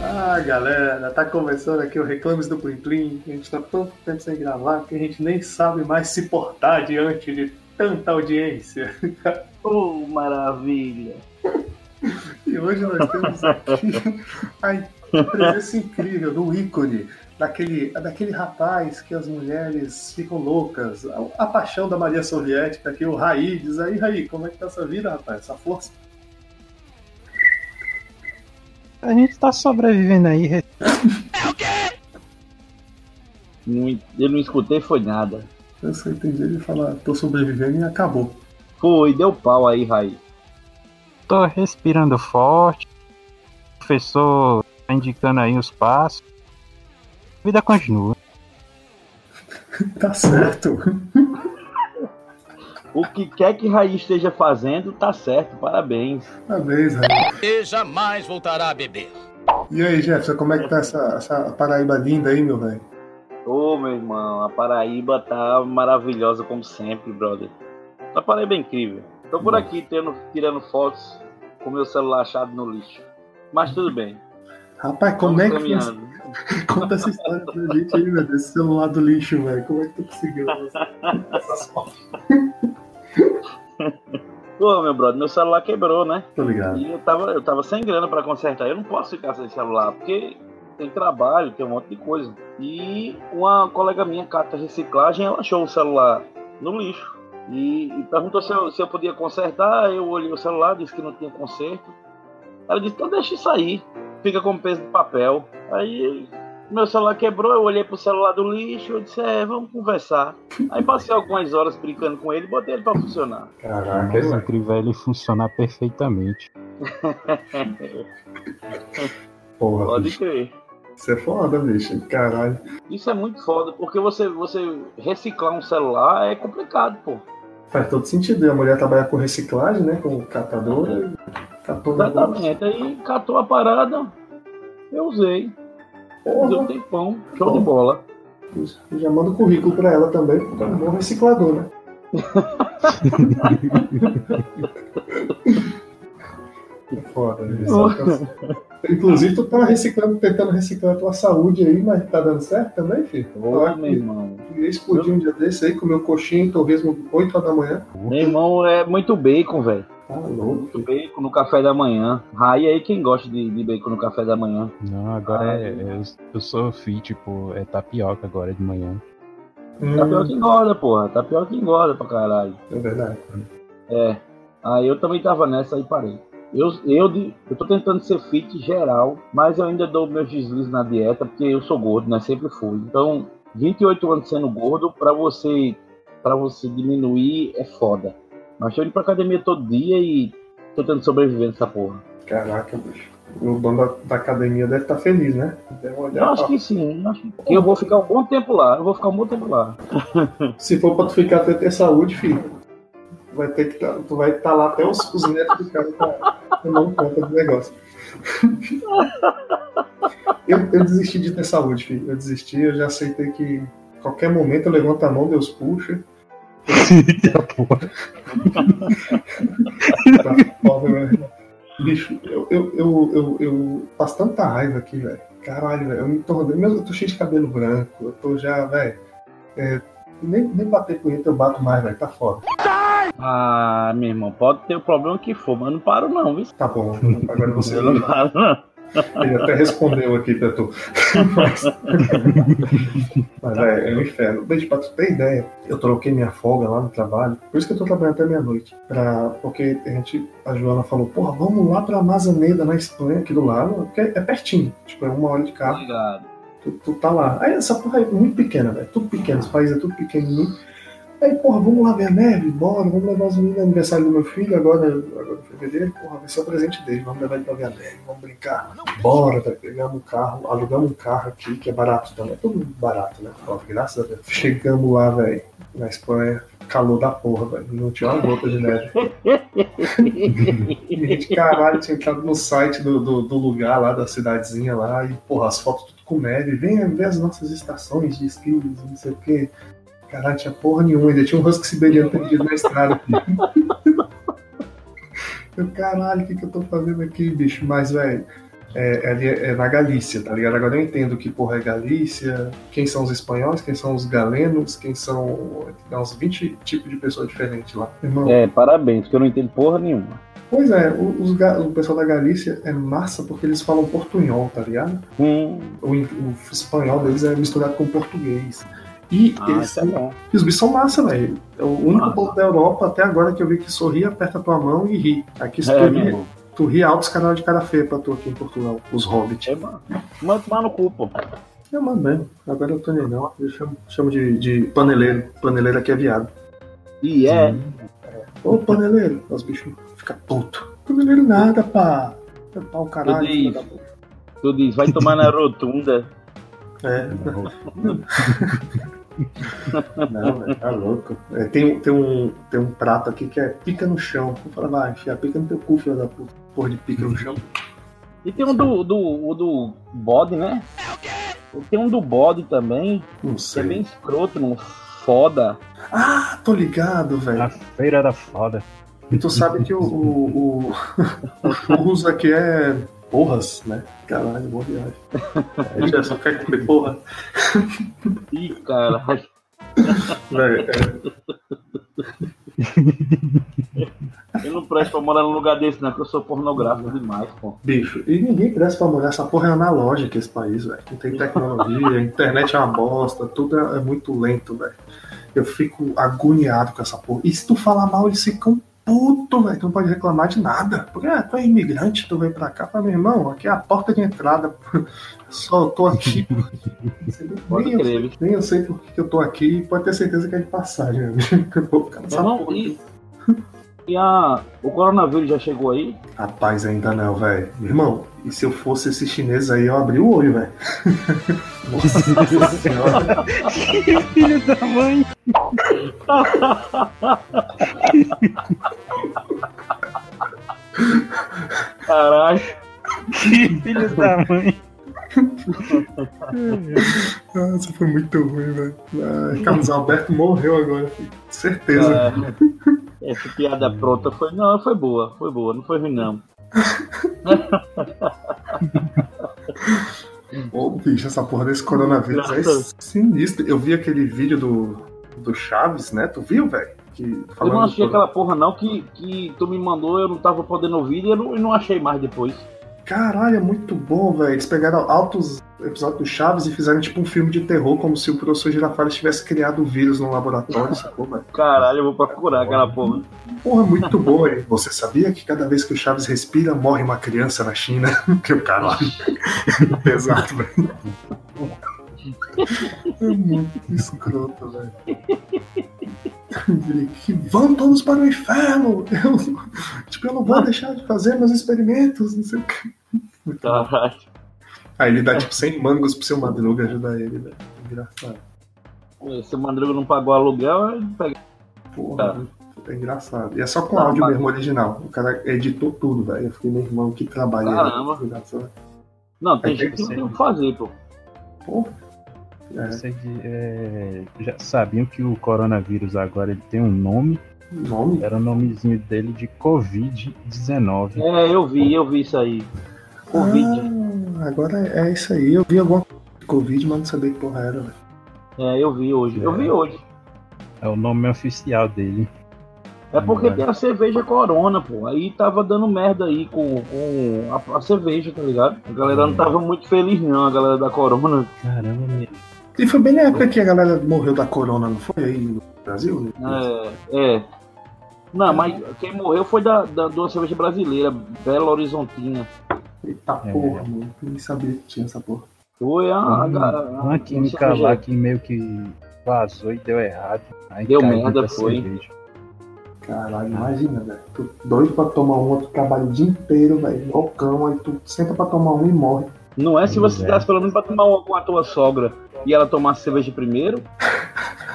Ah, galera, tá começando aqui o Reclames do Plim Plim. A gente tá tanto tempo sem gravar que a gente nem sabe mais se portar diante de tanta audiência. Oh, maravilha! E hoje nós temos aqui a presença incrível do ícone, daquele, daquele rapaz que as mulheres ficam loucas, a, a paixão da Maria Soviética, aqui o Raí. Diz aí, Raí, como é que tá essa vida, rapaz? Essa força? A gente tá sobrevivendo aí. Não, eu não escutei, foi nada. Eu só entendi ele falar, tô sobrevivendo e acabou. Foi, deu pau aí, Raí. Tô respirando forte. O professor tá indicando aí os passos. A vida continua. Tá certo. O que quer que Raí esteja fazendo, tá certo, parabéns. Parabéns, Raí. E jamais voltará a beber. E aí, Jefferson, como é que tá essa, essa Paraíba linda aí, meu velho? Ô, meu irmão, a Paraíba tá maravilhosa como sempre, brother. A Paraíba é incrível. Tô por aqui tendo, tirando fotos com meu celular achado no lixo. Mas tudo bem. Rapaz, como é que. Conta essa história pra gente aí, meu Deus, esse celular do lixo, velho. Como é que tu conseguiu essas fotos? Pô, meu brother, meu celular quebrou, né? Tô ligado. E eu tava, eu tava sem grana pra consertar. Eu não posso ficar sem celular, porque tem trabalho, tem um monte de coisa. E uma colega minha, cata reciclagem, ela achou o celular no lixo. E, e perguntou se eu, se eu podia consertar. Eu olhei o celular, disse que não tinha conserto. Ela disse, então deixa isso aí. Fica com peso de papel. Aí meu celular quebrou, eu olhei pro celular do lixo, eu disse, é, vamos conversar. Aí passei algumas horas brincando com ele e botei ele pra funcionar. Caraca, velho. incrível é ele funcionar perfeitamente. Porra, Pode bicho. crer. Isso é foda, bicho. Caralho. Isso é muito foda, porque você, você reciclar um celular é complicado, pô. Faz todo sentido. E a mulher trabalha com reciclagem, né? Com catadora. Catou negócio. Exatamente. Aí catou a parada, eu usei. Usei um Porra. tempão, show de bola. Já manda o currículo pra ela também, porque é um bom reciclador, né? que foda, bicho. Inclusive, tu tá reciclando, tentando reciclar a tua saúde aí, mas tá dando certo também, filho? Falar meu irmão. ia explodir um dia desse aí, comeu coxinha e torresmo 8 horas da manhã. Meu irmão é muito bacon, velho. Tá louco. Muito bacon no café da manhã. Raí aí quem gosta de, de bacon no café da manhã. Não, agora Ah, é, é- eu, eu sou fit, tipo, é tapioca agora de manhã. Tapioca Hum, engorda, porra. Tapioca engorda pra caralho. é verdade. É. Aí eu também tava nessa e parei. Eu, eu, eu tô tentando ser fit geral, mas eu ainda dou meus deslizes na dieta, porque eu sou gordo, né? Sempre fui. Então, 28 anos sendo gordo, pra você, pra você diminuir é foda. Mas tô indo pra academia todo dia e tô tentando sobreviver nessa porra. Caraca, bicho. O dono da, da academia deve estar feliz, né? Eu acho que sim. eu acho que eu vou ficar um bom tempo lá. Eu vou ficar um bom tempo lá. Se for pra tu ficar até ter saúde, filho, vai ter que tá- tu vai estar lá até os, os netos do cara pra tomar conta do negócio. Eu, eu desisti de ter saúde, filho. Eu desisti, eu já aceitei que qualquer momento eu levanto a mão, Deus puxa. Tá foda, velho. Bicho, eu, eu, eu, eu, eu passo tanta raiva aqui, velho. Caralho, velho. Eu me tornei. Mesmo eu tô cheio de cabelo branco, eu tô já, velho. é, nem, nem bater punheta eu bato mais, velho. Tá foda. Ah, meu irmão, pode ter o problema que for, mas eu não paro não, viu? Tá bom. Agora você Eu não paro não. Ele até respondeu aqui pra tu. Mas, mas é, é um inferno. Deixa pra tu ter ideia. Eu troquei minha folga lá no trabalho. Por isso que eu tô trabalhando até meia-noite. Pra... Porque a gente, a Joana falou, porra, vamos lá pra Mazaneda, na Espanha, aqui do lado. Porque é pertinho. Tipo, é uma hora de carro. Obrigado. Tu, tu tá lá. Aí essa porra é muito pequena, velho. Tudo pequeno. Esse país é tudo pequenininho. Aí, porra, vamos lá ver a neve? Bora, vamos levar os meninos no aniversário do meu filho agora, agora em fevereiro. Porra, vai ser o presente dele, vamos levar ele pra ver a neve, vamos brincar. Bora, velho, pegamos um carro, alugamos um carro aqui, que é barato também, é tudo barato, né? Ó, graças a Deus. Chegamos lá, velho, na Espanha, calor da porra, velho, não tinha uma gota de neve. e a gente, caralho, tinha entrado no site do, do, do lugar lá, da cidadezinha lá, e, porra, as fotos tudo com neve. Venha ver as nossas estações de esqui, não sei o quê. Caralho, tinha porra nenhuma, ainda tinha um husky siberiano perdido na estrada. Eu, caralho, o que, que eu tô fazendo aqui, bicho? Mas, velho, é, é, é, na Galícia, tá ligado? Agora eu entendo que porra é Galícia, quem são os espanhóis, quem são os galenos, quem são. Tem uns 20 tipos de pessoas diferentes lá. Irmão, é, parabéns, que eu não entendo porra nenhuma. Pois é, os, o pessoal da Galícia é massa porque eles falam portunhol, tá ligado? Hum. O, o espanhol deles é misturado com português. E, ah, eles, é bom. e os bichos são massa, velho. É o único povo da Europa até agora que eu vi que sorri, aperta tua mão e ri. Aqui se É, tu, tu ri alto, os caras de cara feia pra tu aqui em Portugal, os hobbits. É, mano. Manda tomar no cu, pô. Eu mando mesmo. Agora eu tô nem não. Eu chamo, chamo de, de paneleiro. Paneleiro aqui é viado. E é. Ô, paneleiro. Os bichos ficam putos. Paneleiro nada, pá. É pau caralho. Tudo filho isso. da puta. Tu diz, vai tomar na rotunda. É. Não, velho, tá louco. É, tem, tem, um, tem um prato aqui que é pica no chão. Eu falo, vai, enfia pica no teu cu, filho da puta. Porra de pica no chão. E tem um do, do, o do bode, né? Tem um do bode também, Não que é sei. bem escroto, não foda. Ah, tô ligado, velho. A feira da foda. E tu sabe que o, o, o, o churros aqui é porras, né? Caralho, boa viagem. A gente só quer comer porra. Ih, caralho. Eu não presto pra morar num lugar desse, não, porque eu sou pornográfico demais, pô. bicho, e ninguém presta pra morar. Essa porra é analógica esse país, velho. Não tem tecnologia, a internet é uma bosta, tudo é, é muito lento, velho. Eu fico agoniado com essa porra. E se tu falar mal, eles ficam puto, velho. Tu não pode reclamar de nada. Porque ah, tu é imigrante, tu veio pra cá. Fala, meu irmão, aqui é a porta de entrada. Só eu tô aqui. Nem eu, nem eu sei por que eu tô aqui. Pode ter certeza que é de passagem. né? Eu vou ficar nessa Não, porra e. e a, o coronavírus já chegou aí? Rapaz, ainda não, velho. Irmão, e se eu fosse esse chinês aí, eu abri o olho, velho. Nossa senhora. Filho da mãe. Caralho. Filho da mãe. Nossa, foi muito ruim, velho. Ah, Carlos Alberto morreu agora, certeza. É, essa piada pronta foi. Não, foi boa, foi boa, não foi ruim não. Ô, bicho, essa porra desse coronavírus é sinistro. Eu vi aquele vídeo do, do Chaves, né? Tu viu, velho? Eu não achei aquela porra não que, que tu me mandou, eu não tava podendo ouvir e eu não, eu não achei mais depois. Caralho, é muito bom, velho. Eles pegaram altos episódios do Chaves e fizeram tipo um filme de terror, como se o professor Girafales tivesse criado o vírus no laboratório, sacou, velho? Caralho, eu vou procurar aquela porra. Porra, muito boa, hein? Você sabia que cada vez que o Chaves respira, morre uma criança na China? que o caralho. Pesado, velho. É muito escroto, velho. Que vão todos para o inferno! Eu, tipo, eu não vou deixar de fazer meus experimentos, não sei o que. Muito. Caralho. Aí ele dá tipo 100 mangos pro seu madruga ajudar ele, velho. Engraçado. Se o Mandrigo não pagou aluguel, ele pega. Porra, é engraçado. E é só com Tá, áudio mas- mesmo original. O cara editou tudo, velho. Eu fiquei, meu irmão, que trabalho. Caramba. Engraçado. Não, tem gente que não tem tem o que fazer, pô. Porra. É, é, já sabiam que o coronavírus agora ele tem um nome? nome? Era o nomezinho dele de Covid-19. É, eu vi, eu vi isso aí. Covid. Ah, agora é isso aí. Eu vi alguma coisa de Covid, mas não sabia que porra era, velho. É, eu vi hoje. Eu vi hoje. É o nome oficial dele. É porque tem a cerveja Corona, pô. Aí tava dando merda aí com, com a, a cerveja, tá ligado? A galera não tava muito feliz, não, a galera da Corona. Caramba, meu. E foi bem na época que a galera morreu da corona, não foi aí no Brasil? né? É, é. Não, mas quem morreu foi da, da, uma cerveja brasileira, Belo Horizontina. Eita É. porra, mano. Eu nem sabia que tinha essa porra. Foi a. a, a, Uma química lá que meio que vazou e deu errado. Aí Deu merda, foi. cerveja. Caralho, imagina, velho. Tu doido pra tomar um, outro trabalho o dia inteiro, velho. Igual cão, aí tu senta pra tomar um e morre. Não é se você é. desse pelo menos pra tomar uma com a tua sogra e ela tomasse cerveja primeiro.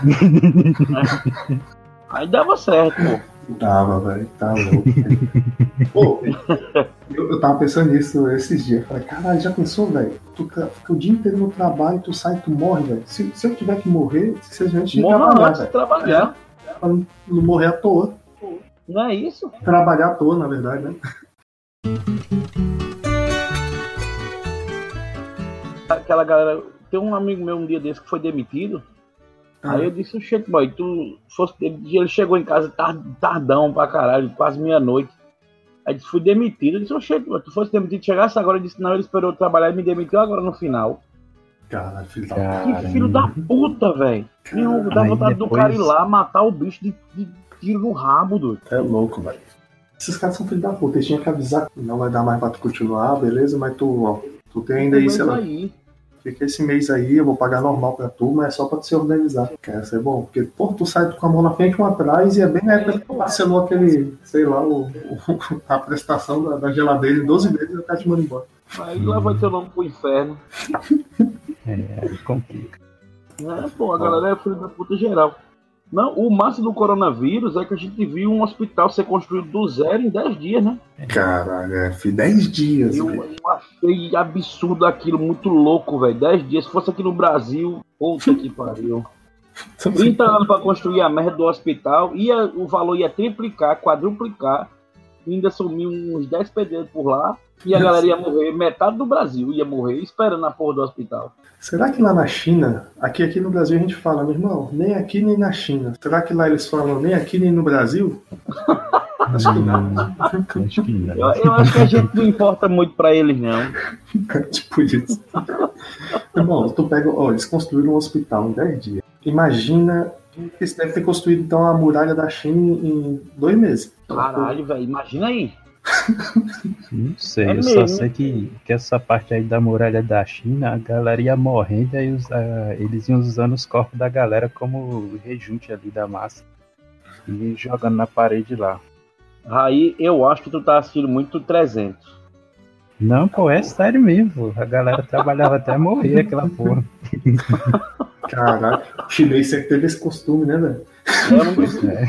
Aí dava certo, pô. Tava, velho. Tá louco. Pô, eu, eu tava pensando nisso esses dias. Falei, caralho, já pensou, velho? Tu ca- fica o dia inteiro no trabalho, tu sai, tu morre, velho. Se, se eu tiver que morrer, simplesmente Morra trabalhar, antes de velho. trabalhar. Pra não não morrer à toa. Não é isso? Trabalhar à toa, na verdade, né? Aquela galera. Tem um amigo meu um dia desse que foi demitido. Aí eu disse, Oxente, boy, tu fosse. Ele chegou em casa tar- tardão pra caralho, quase meia-noite. Aí disse, fui demitido. Eu disse, Oxente, boy, tu fosse demitido, chegasse agora, ele disse, não, ele esperou trabalhar e me demitiu agora no final. Caralho, filho da. Que filho da puta, velho. Não, dá Aí vontade do depois- cara ir lá matar o bicho de, de tiro no rabo, doido. É louco, velho. Esses caras são filhos da puta. Eles tinham que avisar que não vai dar mais pra tu continuar, beleza? Mas tu, ó, tu tem ainda sei lá, aí, fica esse mês aí, eu vou pagar normal pra tu, mas é só pra tu se organizar. Quer ser bom? Porque, pô, tu sai com a mão na frente e uma atrás e é bem na época que tu parcelou aquele, sei lá, o, o- a prestação da, da geladeira em 12 meses e o cara te manda embora. aí lá vai teu nome pro inferno. É, aí complica. É, pô, a galera é filho da puta geral. Não, o máximo do coronavírus é que a gente viu um hospital ser construído do zero em 10 dias, né? Caralho, é, fi, 10 dias, Eu, velho. eu achei absurdo aquilo, muito louco, velho. 10 dias. Se fosse aqui no Brasil, puta que pariu. 30 anos pra construir a merda do hospital, ia, o valor ia triplicar, quadruplicar, e ainda sumiu uns 10 pedreiros por lá, e a Nossa. galera ia morrer, metade do Brasil ia morrer esperando a porra do hospital. Será que lá na China, aqui, aqui no Brasil a gente fala, meu irmão, nem aqui nem na China. Será que lá eles falam nem aqui nem no Brasil? Acho que não. Acho que não. Eu, eu acho que a gente não importa muito pra eles, não. tipo isso. Irmão, tu pega, ó, eles construíram um hospital em 10 dias. Imagina que eles devem ter construído então a muralha da China em em dois meses. Caralho, velho, imagina aí. Não sei, É eu só sei que, que essa parte aí da muralha da China, a galera ia morrendo e os, eles iam usando os corpos da galera como rejunte ali da massa. E jogando na parede lá. Aí eu acho que tu tá assistindo muito 300. Não, pô, é sério mesmo. A galera trabalhava até morrer aquela porra. Caralho, o chinês sempre teve esse costume, né, velho? Eu não É.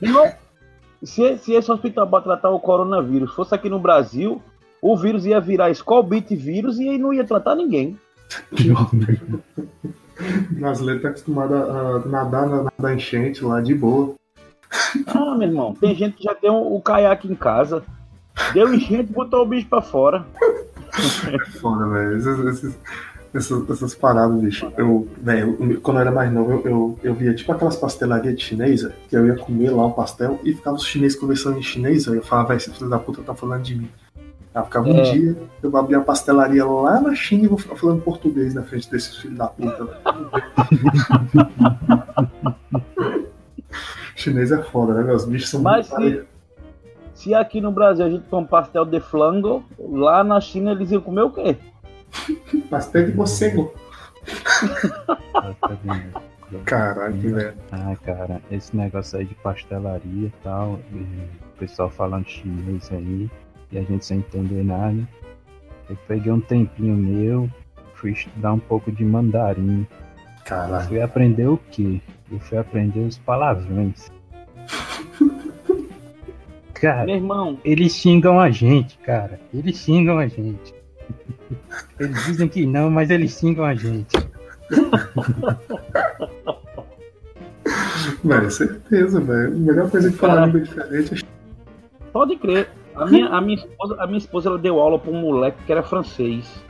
Não, se, se esse hospital para tratar o coronavírus fosse aqui no Brasil, o vírus ia virar Scobit vírus e aí não ia tratar ninguém. O brasileiro tá acostumado a, a nadar na, na enchente lá de boa. Ah, meu irmão, tem gente que já tem o, o caiaque em casa. Deu enchente, botou o bicho pra fora. Foda, velho. Essas, essas paradas, bicho. Eu, velho, quando eu era mais novo, eu, eu, eu via tipo aquelas pastelarias de velho, que eu ia comer lá o pastel e ficava os chineses conversando em chinês, velho. Eu falava, velho, esse filho da puta tá falando de mim. Aí ficava um É. dia, eu vou abrir uma pastelaria lá na China e vou ficar falando português na frente desses filhos da puta. Chinês é foda, né? Os bichos são Mas muito se, se aqui no Brasil a gente come pastel de flango, lá na China eles iam comer o quê? Pastel de morcego. Caralho, velho. Ah, cara, esse negócio aí de pastelaria e tal, e o pessoal falando chinês aí, e a gente sem entender nada. Eu peguei um tempinho meu, fui estudar um pouco de mandarim. Caralho. Fui aprender o quê? Eu fui aprender os palavrões. Cara, Meu irmão, eles xingam a gente, cara. Eles xingam a gente. Eles dizem que não, mas eles xingam a gente. Velho, certeza, velho. A melhor coisa de falar língua diferente é pode crer. A minha, a minha, esposa, a minha esposa ela deu aula pra um moleque que era francês.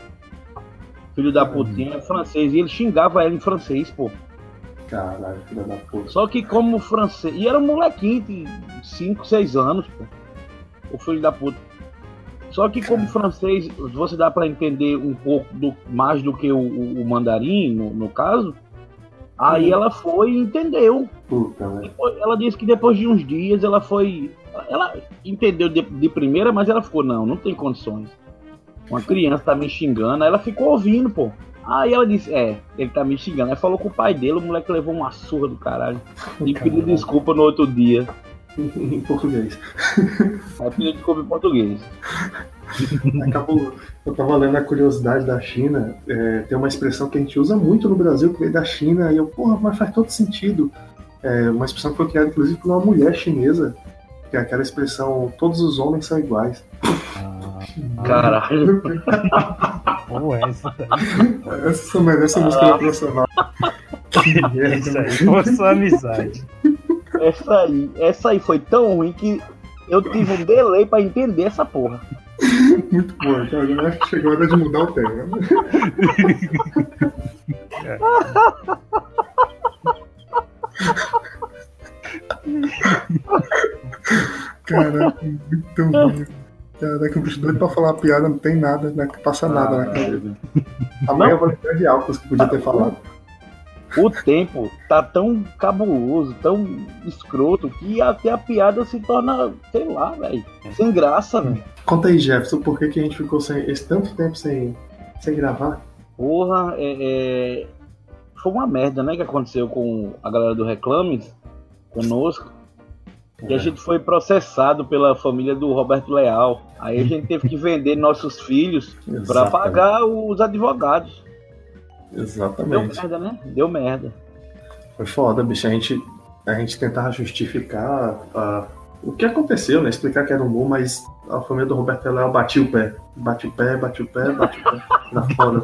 Filho da putinha, é francês. E ele xingava ela em francês, pô. Caralho, filha da puta. Só que como francês. E era um molequinho de 5, 6 anos, pô. O filho da puta. Só que como francês, você dá pra entender um pouco do, mais do que o, o- mandarim, no, no caso. Aí ela foi e entendeu. Puta, velho. Depois- Ela disse que depois de uns dias ela foi. Ela entendeu de, de primeira, mas ela ficou, não, não tem condições. Uma criança tá me xingando, aí ela ficou ouvindo, pô. Aí ela disse, é, ele tá me xingando. Aí falou com o pai dele, o moleque levou uma surra do caralho. E pediu desculpa no outro dia. Em português. Pediu desculpa em português. Acabou. Eu tava lendo a curiosidade da China. é, tem uma expressão que a gente usa muito no Brasil, que veio da China, e eu, porra, mas faz todo sentido. É uma expressão que foi criada, inclusive, por uma mulher chinesa, que é aquela expressão: todos os homens são iguais. Ah, Caralho. ou essa. Essa merece a música profissional. Que merda, Isso aí, foi sua amizade. Essa aí, essa aí foi tão ruim que eu tive um delay pra entender essa porra. Muito bom, então agora acho que chegou a hora de mudar o tema. Caraca, muito ruim. Caraca, o bicho doido pra falar uma piada, não tem nada, não passa nada na cabeça. Amanhã eu vou lembrar de álcool que podia ter falado. O tempo tá tão cabuloso, tão escroto, que até a piada se torna, sei lá, velho, sem graça, velho. Conta aí, Jefferson, por que, que a gente ficou sem, esse tanto tempo sem, sem gravar? Porra, é, é, foi uma merda, né, que aconteceu com a galera do Reclames, conosco. Que a gente foi processado pela família do Roberto Leal. Aí a gente teve que vender nossos filhos pra Exatamente. pagar os advogados. Deu Exatamente. merda, né? Deu merda. Foi foda, bicho. A gente, a gente tentava justificar ah, o que aconteceu, né? Explicar que era humor, mas a família do Roberto Leal batia o pé. Bate o pé, bate o pé, bate o pé. Na foda.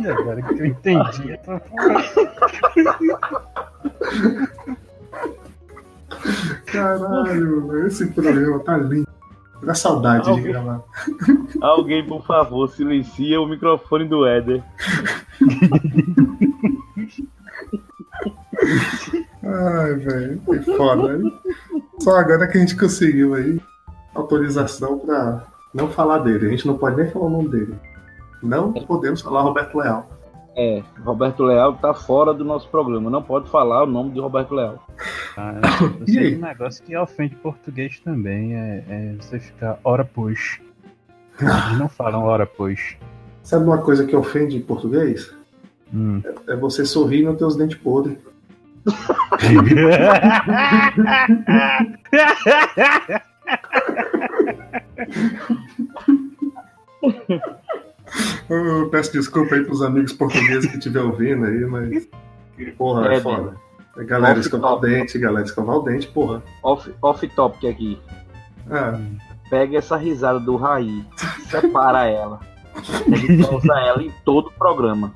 E agora que eu entendi. essa. Caralho, esse programa tá lindo. Dá saudade de gravar. Alguém, por favor, silencia o microfone do Éder. Ai, velho, que foda. hein? Só agora que a gente conseguiu aí autorização pra não falar dele. A gente não pode nem falar o nome dele. Não podemos falar Roberto Leal. É, Roberto Leal tá fora do nosso programa. Não pode falar o nome de Roberto Leal. Ah, eu sei aí? um negócio que ofende português também é, é você ficar hora pois. Eles não falam hora pois. Sabe uma coisa que ofende em português? Hum. É você sorrir e não ter os dentes podres. Eu peço desculpa aí pros amigos portugueses que estiver ouvindo aí, mas. Porra, é, É, foda. É Galera, escovar o dente, galera, escovar o dente, porra. Off, off topic aqui. Ah, Pega essa risada do Raí. Separa ela. A gente vai usar ela em todo o programa.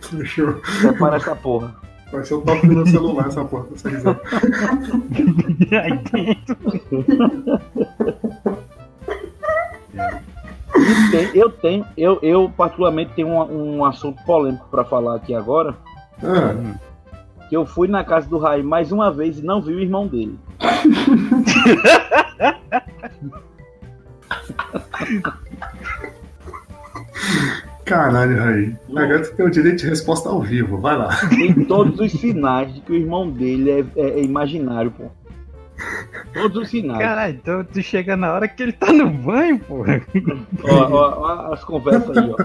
Fechou. Separa essa porra. Vai ser o toque do meu celular essa porra, essa risada. Aí dentro. Eu tenho, eu, eu particularmente tenho um, um assunto polêmico pra falar aqui agora. Ah, Que eu fui na casa do Raí mais uma vez e não vi o irmão dele. caralho, Raí. Agora tu tem o direito de resposta ao vivo, vai lá. Tem todos os sinais de que o irmão dele é, é- é imaginário, pô. Todos os sinais. Caralho, então tu chega na hora que ele tá no banho, porra. Ó, ó, ó as conversas aí, ó.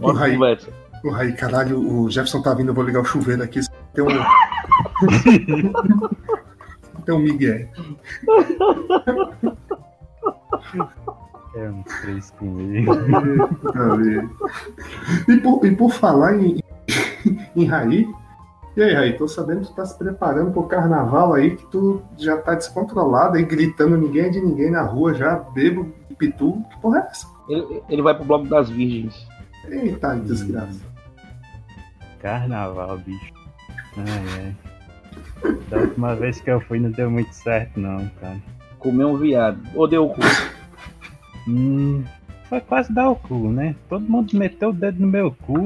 Ó as Raí. conversas. O Raí, caralho, o Jefferson tá vindo, eu vou ligar o chuveiro aqui. Tem um. tem um Miguel. É um três comigo. E por, e por falar em, em Raí, e aí, Raí, tô sabendo que tu tá se preparando pro carnaval aí, que tu já tá descontrolado aí, gritando ninguém é de ninguém na rua, já bebo, pitu. Que porra é essa? Ele, ele vai pro bloco das virgens. Eita, desgraça. Carnaval, bicho. Ai, ai. Da última vez que eu fui não deu muito certo, não, cara. Comer um viado. Ou deu o cu. Hum, foi quase dar o cu, né? Todo mundo meteu o dedo no meu cu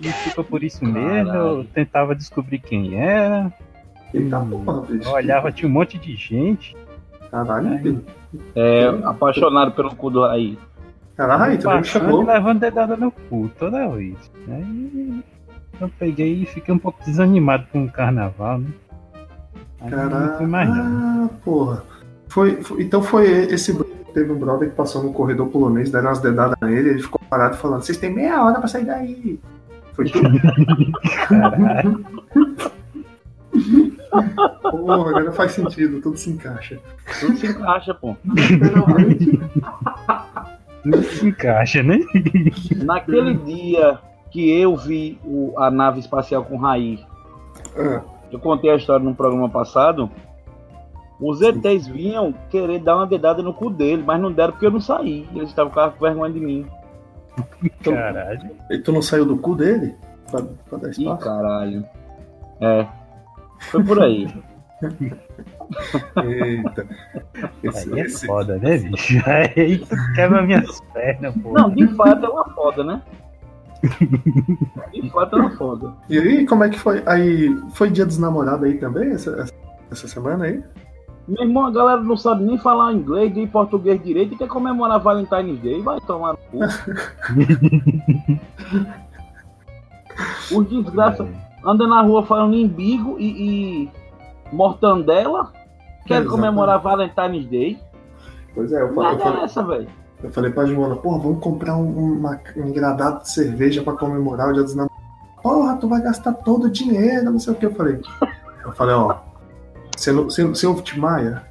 e ficou por isso mesmo. Eu tentava descobrir quem era. Eita porra, bicho. Eu olhava, tinha um monte de gente. Caralho, filho. É, apaixonado pelo cu do Raí. Caralho, tu me chamou. e levando dedada no cu toda vez. Aí eu peguei e fiquei um pouco desanimado com o carnaval, né? Aí Caralho. Ah, porra. Foi, foi- então foi esse. Teve um brother que passou no corredor polonês, deram umas dedadas nele, ele ficou parado falando: Vocês têm meia hora pra sair daí. Foi. Caralho. Porra, agora faz sentido, tudo se encaixa. Tudo se encaixa, pô. Não se encaixa, né? Naquele dia que eu vi o- a nave espacial com Raí, Ah, eu contei a história no programa passado. Os ETs vinham querer dar uma dedada no cu dele, mas não deram porque eu não saí. Eles estavam com vergonha de mim. Caralho. e tu não saiu do cu dele? Pra, pra dar Ih, espaço? caralho. É. Foi por aí. Eita. Esse, Aí é esse- foda, né, bicho? Aí tu quebra minhas pernas, pô. Não, de fato é uma foda, né? De fato é uma foda. E aí, como é que foi? Aí, foi dia dos namorados aí também, essa- essa semana aí? Meu irmão, a galera não sabe nem falar inglês nem português direito e quer comemorar Valentine's Day. Vai tomar no cu. Os desgraça anda na rua falando embigo e, e mortandela. Quer Exatamente. comemorar Valentine's Day. Pois é, eu falei, eu Nada é falei, essa, velho. eu falei pra Joana, porra, vamos comprar um, uma- um engradado de cerveja pra comemorar o dia dos namorados. Porra, tu vai gastar todo o dinheiro, não sei o que. Eu falei, eu falei, ó, você, não- você, você ouve Timaya?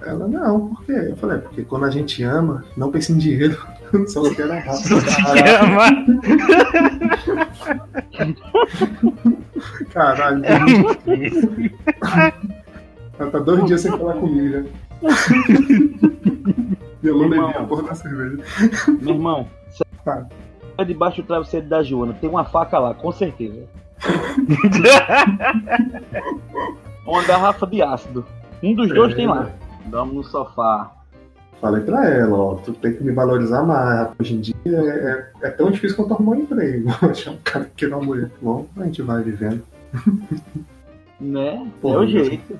Ela, não, por quê? Eu falei, porque quando a gente ama, não pensa em dinheiro, só quer a te ama. Caralho, ela tá dois dias sem falar comigo já. E eu não bebi a porra da cerveja. Meu irmão, Tá. é debaixo do travesseiro da Joana. Tem uma faca lá, com certeza. Uma garrafa de ácido. Um dos dois É. tem lá. Dorme no sofá. Falei pra ela, ó, tu tem que me valorizar mais. Hoje em dia é, é- é tão difícil quanto arrumar um emprego. Achar um cara que queira uma mulher. Bom, a gente vai vivendo. Né? Porra, é o jeito.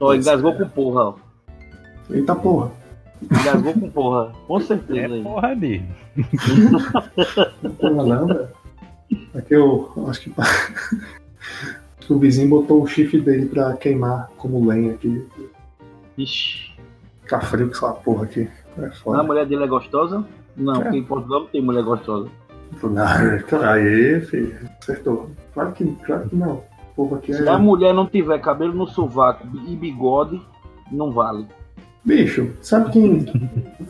Ó, engasgou é. com porra, ó. Eita porra. Engasgou com porra. Com certeza É aí. porra mesmo. Porra não, velho. Aqui eu acho que, que o vizinho botou o chifre dele pra queimar como lenha aqui. Ixi. Fica frio com essa porra aqui. É A foda. mulher dele é gostosa? Não, É. porque em Portugal não tem mulher gostosa. Não, Aí, filho, acertou. Claro que, claro que não. Povo aqui Se a é. mulher não tiver cabelo no sovaco e bigode, não vale. Bicho, sabe quem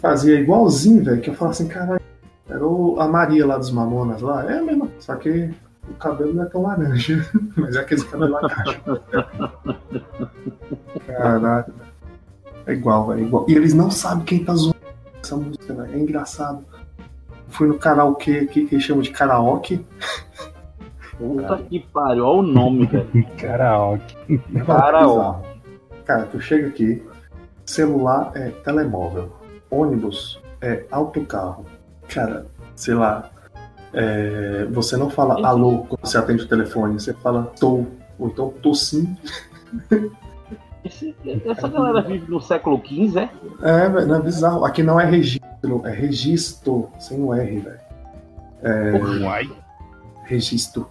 fazia igualzinho, velho? Que eu falava assim, caralho, era a Maria lá dos Mamonas lá. É mesmo, só que o cabelo não é tão laranja. Mas é aquele cabelo caixa. Caralho. É igual, velho. é igual. E eles não sabem quem tá zoando essa música, velho. É engraçado. Fui no karaokê aqui, que eles chamam de karaoke. Puta que pariu, olha o nome, velho. Karaoke. Karaoke. Cara, tu chega aqui, celular é telemóvel, ônibus é autocarro. Cara, sei lá, é, você não fala alô quando você atende o telefone, você fala tô, ou então tô sim. Esse- essa galera vive no século XV, é? É, velho, não é bizarro. Aqui não é registro, é registro, sem o R, velho. Uai. Registro.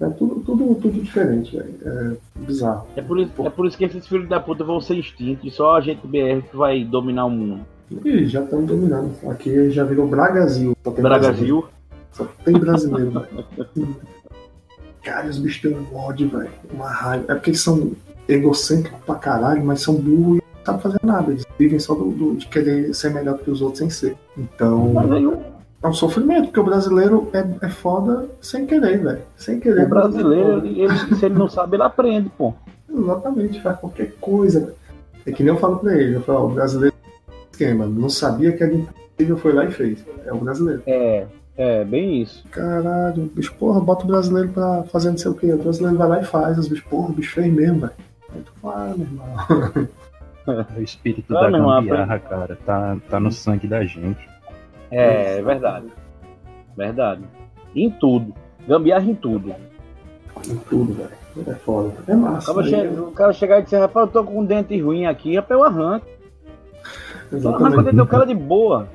É tudo, tudo, tudo diferente, velho. É bizarro. É por, isso, é por isso que esses filhos da puta vão ser extintos e só a gente BR que vai dominar o mundo. Ih, já estão dominando. Aqui já virou Bragazil. Só tem brasileiro. Brasil. Só tem brasileiro, velho. Cara, os bichos têm um ódio, velho. Uma raiva. É porque eles são egocêntricos pra caralho, mas são burros e não sabem fazer nada. Eles vivem só do, do- de querer ser melhor que os outros sem ser. Então, Mas aí é um sofrimento, porque o brasileiro é, é foda sem querer, velho. Sem querer. o brasileiro, ele, ele- se ele não sabe, ele aprende, pô. Exatamente, faz qualquer coisa. É que nem eu falo pra ele, eu falo, o brasileiro é esquema, não sabia que era impossível, foi lá e fez. É o brasileiro. É, é, bem isso. Caralho, bicho, porra, bota o brasileiro pra fazer não sei o quê. O brasileiro vai lá e faz, os bichos, porra, o bicho fez mesmo, velho. Aí tu fala, ah, meu irmão. O espírito Ah, da irmão, gambiarra, cara, tá, tá no sangue da gente. É, é verdade. Verdade. Em tudo. Gambiarra em tudo. Em tudo, velho. É foda. É massa. O cara, né? chega, o cara chegar e dizer, rapaz, eu tô com um dente ruim aqui, rapaz, eu arranco. Eu arranco o dente do cara de boa.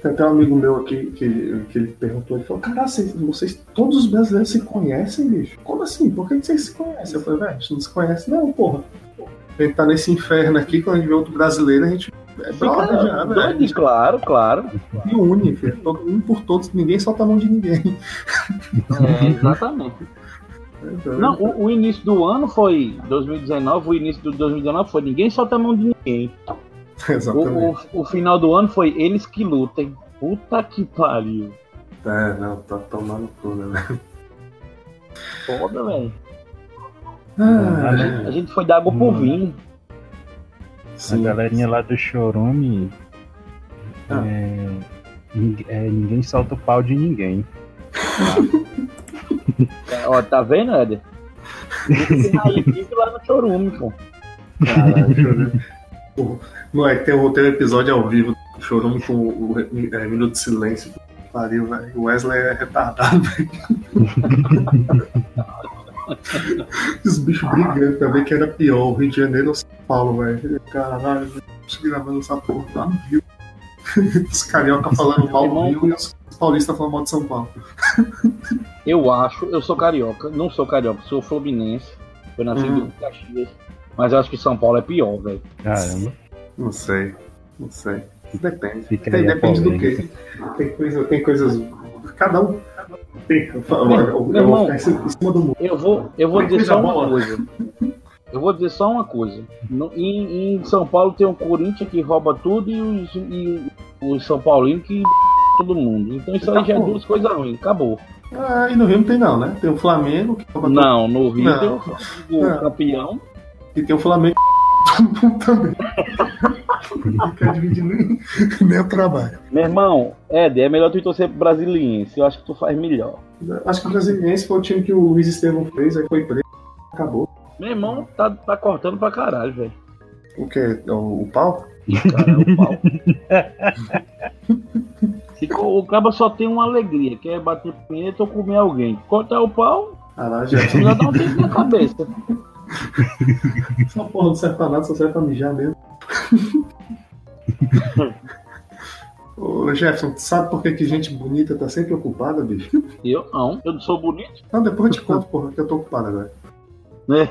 Tem até um amigo meu aqui que, que ele perguntou, ele falou, cara, vocês, vocês, todos os brasileiros se conhecem, bicho? Como assim? Por que que vocês se conhecem? Eu falei, velho, a gente não se conhece não, porra. A gente tá nesse inferno aqui, quando a gente vê outro brasileiro, a gente é brother já, velho. claro, claro. E une, filho. Um por todos, ninguém solta a mão de ninguém. É, exatamente. Doido. Não, o, o início do ano foi 2019, o início do 2019 foi ninguém solta a mão de ninguém. O, Exatamente. o, o final do ano foi eles que lutem. Puta que pariu. É, não, tá tomando tudo, né? Foda, velho. Ah, A gente, a gente foi dar água pro Hum. Vinho. A sim. galerinha lá do Chorume. Ah. é, é, ninguém solta o pau de ninguém. É, Ó, tá vendo, Éder? Vive lá no chorume, pô. Caralho, é que tem um, tem um episódio ao vivo do Chorume com o, é, Minuto de Silêncio. Pariu, velho. O Wesley é retardado, velho. Os bichos brigando também, que era pior. O Rio de Janeiro Paulo, velho. Caralho. Os gravando essa porra lá no Rio. Os carioca falando mal do Rio e os paulistas falando mal de São Paulo. Eu acho, eu sou carioca, não sou carioca, sou fluminense. Foi nascido Hum. em Caxias. Mas eu acho que São Paulo é pior, velho. Caramba. Não sei. Não sei. Depende. Fica Tem- depende do quê? Tem, coisa, tem coisas. Cada um tem. Eu, eu, eu, vou irmão. ficar em cima do mundo. Eu vou, eu vou dizer só uma coisa. Eu vou dizer só uma coisa. No- em, em São Paulo tem o Corinthians que rouba tudo e os, e os São Paulinos que todo mundo. Então isso aí já é duas coisas ruins. Acabou. Ah, e no Rio não tem não, né? Tem o Flamengo, que toma Não, no Rio Não. tem o Flamengo Não. campeão. e tem o Flamengo também. Dividir nem, nem o trabalho. Meu irmão, Éder, é melhor tu torcer pro Brasiliense. Eu acho que tu faz melhor. Acho que o Brasiliense foi o time que o Luiz Estevam fez, aí foi preso. Acabou. Meu irmão tá, tá cortando pra caralho, velho. O que? O, o pau? Cara, é o pau. Se o cabo só tem uma alegria, que é bater punheta ou comer alguém. Cortar o pau, Ah lá, já. já dá um tempo na cabeça. Essa porra não serve pra nada, só serve pra mijar mesmo. Ô Jefferson, tu sabe por que, que gente bonita tá sempre ocupada, bicho? Eu não, eu não sou bonito. Não, depois eu te conto, porra, que eu tô ocupado agora. Né?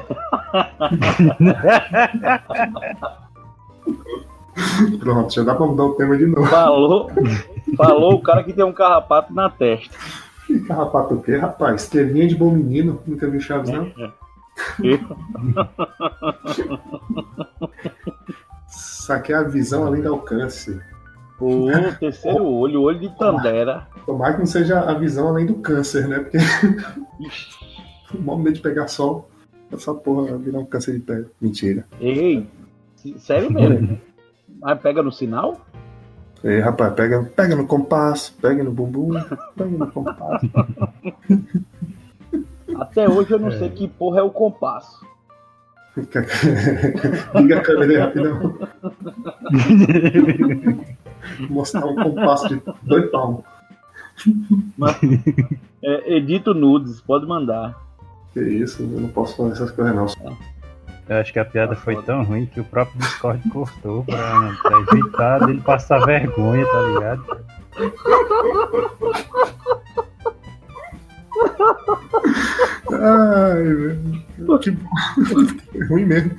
Pronto, já dá pra mudar o tema de novo. Falou, falou o cara que tem um carrapato na testa. Que carrapato o quê, rapaz? Estrelinha de bom menino, nunca viu Chaves, não? Saquei a visão além do alcance. O terceiro olho, o olho de Tandera. Tomara que não seja a visão além do câncer, né? Porque o maior medo de pegar sol, essa porra vai virar um câncer de pele. Mentira. Ei, sério mesmo? Mas pega no sinal? Ei, rapaz, pega, pega no compasso, pega no bumbum, pega no compasso. Até hoje eu não sei que porra é o compasso. Liga a câmera aí rapidão. Mostrar um compasso de dois palmos. É, edito nudes, pode mandar. Que isso, eu não posso fazer essas coisas não. Eu acho que a piada foi tão ruim que o próprio Discord cortou pra, pra evitar dele passar vergonha, tá ligado? Ai, velho. Que ruim mesmo.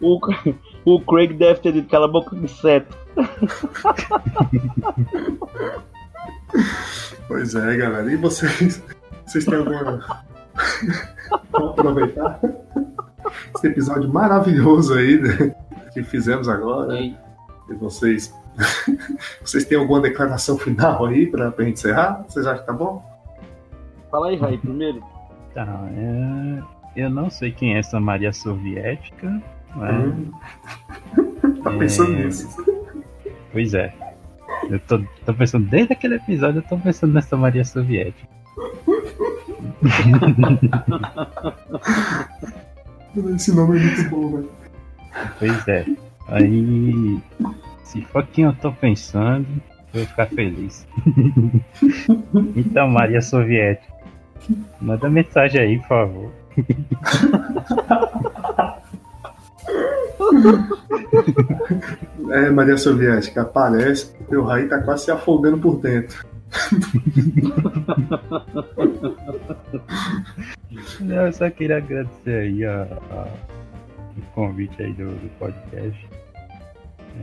O, o Craig deve ter dito cala a boca de seto. Pois é, galera. E vocês? Vocês têm alguma. Vamos aproveitar esse episódio maravilhoso aí né, que fizemos agora. E vocês. Vocês têm alguma declaração final aí pra, pra gente encerrar? Vocês acham que tá bom? Fala aí, Raí, primeiro. Tá, é, eu não sei quem é essa Maria Soviética, né? Hum. tá pensando É. nisso. Pois é. Eu tô, tô pensando, desde aquele episódio, eu tô pensando nessa Maria Soviética. Esse nome é muito bom, velho. Pois é. Aí, se for quem eu tô pensando, eu vou ficar feliz. então, Maria Soviética, manda mensagem aí, por favor. É, Maria Soviética, aparece, o Raí tá quase se afogando por dentro. Eu só queria agradecer aí a, a- o convite aí do, do podcast.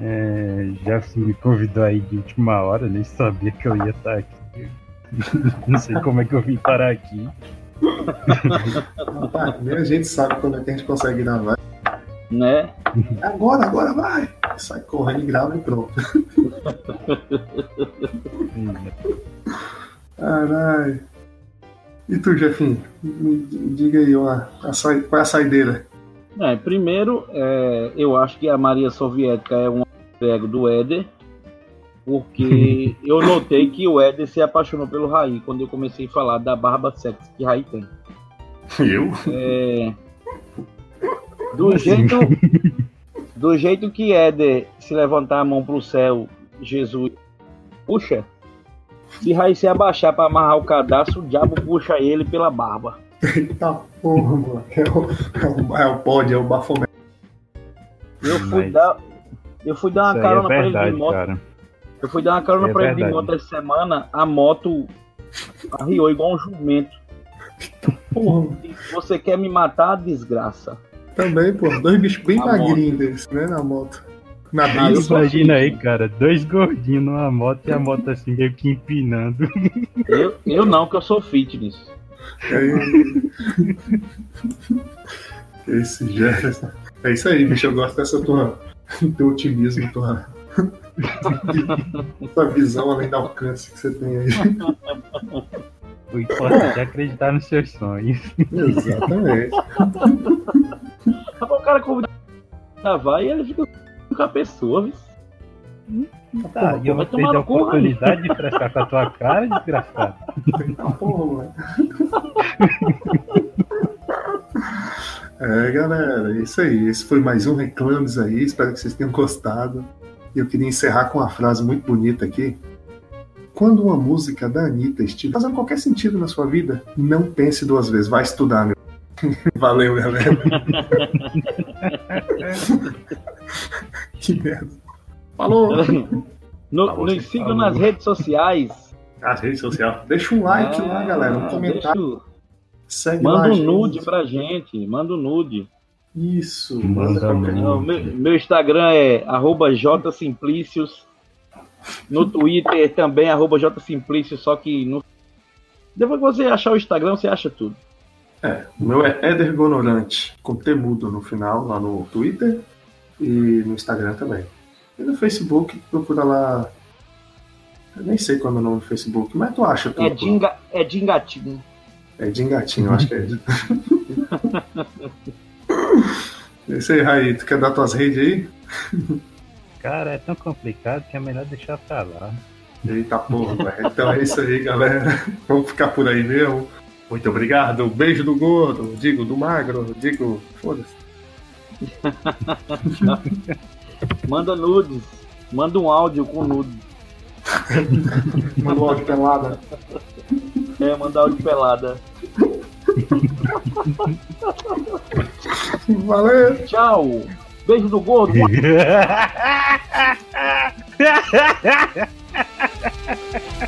É, já me convidou aí de última hora, nem sabia que eu ia estar aqui. Não sei como é que eu vim parar aqui. Nem a gente sabe quando é que a gente consegue gravar. Né? Agora, agora vai! Sai correndo e grava e pronto. Caralho. E tu, Jefinho? Me diga aí, ó, a sa... qual é a saideira? É, primeiro, é, eu acho que a Maria Soviética é um ego do Éder, porque eu notei que o Éder se apaixonou pelo Raí quando eu comecei a falar da barba sexy que Raí tem. Eu? É, do jeito do jeito que Éder se levantar a mão pro céu, Jesus puxa, se Raí se abaixar para amarrar o cadastro, o diabo puxa ele pela barba. Eita porra, mano. É o, é o, é o pod, é o bafomé. Eu fui Mas dar eu fui dar uma Isso aí carona é pra ele verdade, de moto. cara. Eu fui dar uma carona É pra ele de verdade. moto essa semana, a moto arriou igual um jumento. Porra, Você quer me matar, desgraça? também, pô. Dois bichos bem magrinhos desses, né, na moto. Na brisa. Imagina aí, cara, dois gordinhos numa moto e a moto assim meio que empinando. Eu, eu não, que eu sou fitness. Aí- Esse Jefferson. É isso aí, bicho. Eu gosto dessa tua. teu otimismo, tua. tua visão além do alcance que você tem aí. O importante é acreditar nos seus sonhos. Exatamente. O cara convida pra vai e ele fica com a pessoa, viu? Tá, e eu vou ter a oportunidade de frescar com a tua cara, desgraçado. Porra. É, galera, é isso aí. Esse foi mais um Reclames aí. Espero que vocês tenham gostado. E eu queria encerrar com uma frase muito bonita aqui. Quando uma música da Anitta estiver fazendo qualquer sentido na sua vida, não pense duas vezes. Vai estudar, meu. Valeu, galera. que merda. Falou! No, nos sigam falou. nas redes sociais. As redes sociais. Deixa um like Ah, lá, galera. Um comentário. deixa Manda um gente. nude pra gente. Manda um nude. Isso. Manda. Não, meu, meu Instagram é arroba jsimplícios. No Twitter também, arroba jsimplícios, só que no... depois que você achar o Instagram, você acha tudo. É, o meu é Éder Gonorante, com T mudo no final, lá no Twitter e no Instagram também. E no Facebook, procura lá. Eu nem sei qual é o nome do Facebook, mas tu acha tudo. É dinga, é dingatinho. É Dingatinho, eu acho que é. Esse aí, Raí, tu quer dar tuas redes aí? Cara, é tão complicado que é melhor deixar pra lá. Eita porra, velho. Então é isso aí, galera. Vamos ficar por aí mesmo. Muito obrigado. Beijo do gordo, digo do magro, digo. Foda-se. Manda nudes. Manda um áudio com nude. Manda um áudio pelada. É, manda áudio pelada. Valeu! Tchau. Beijo do gordo.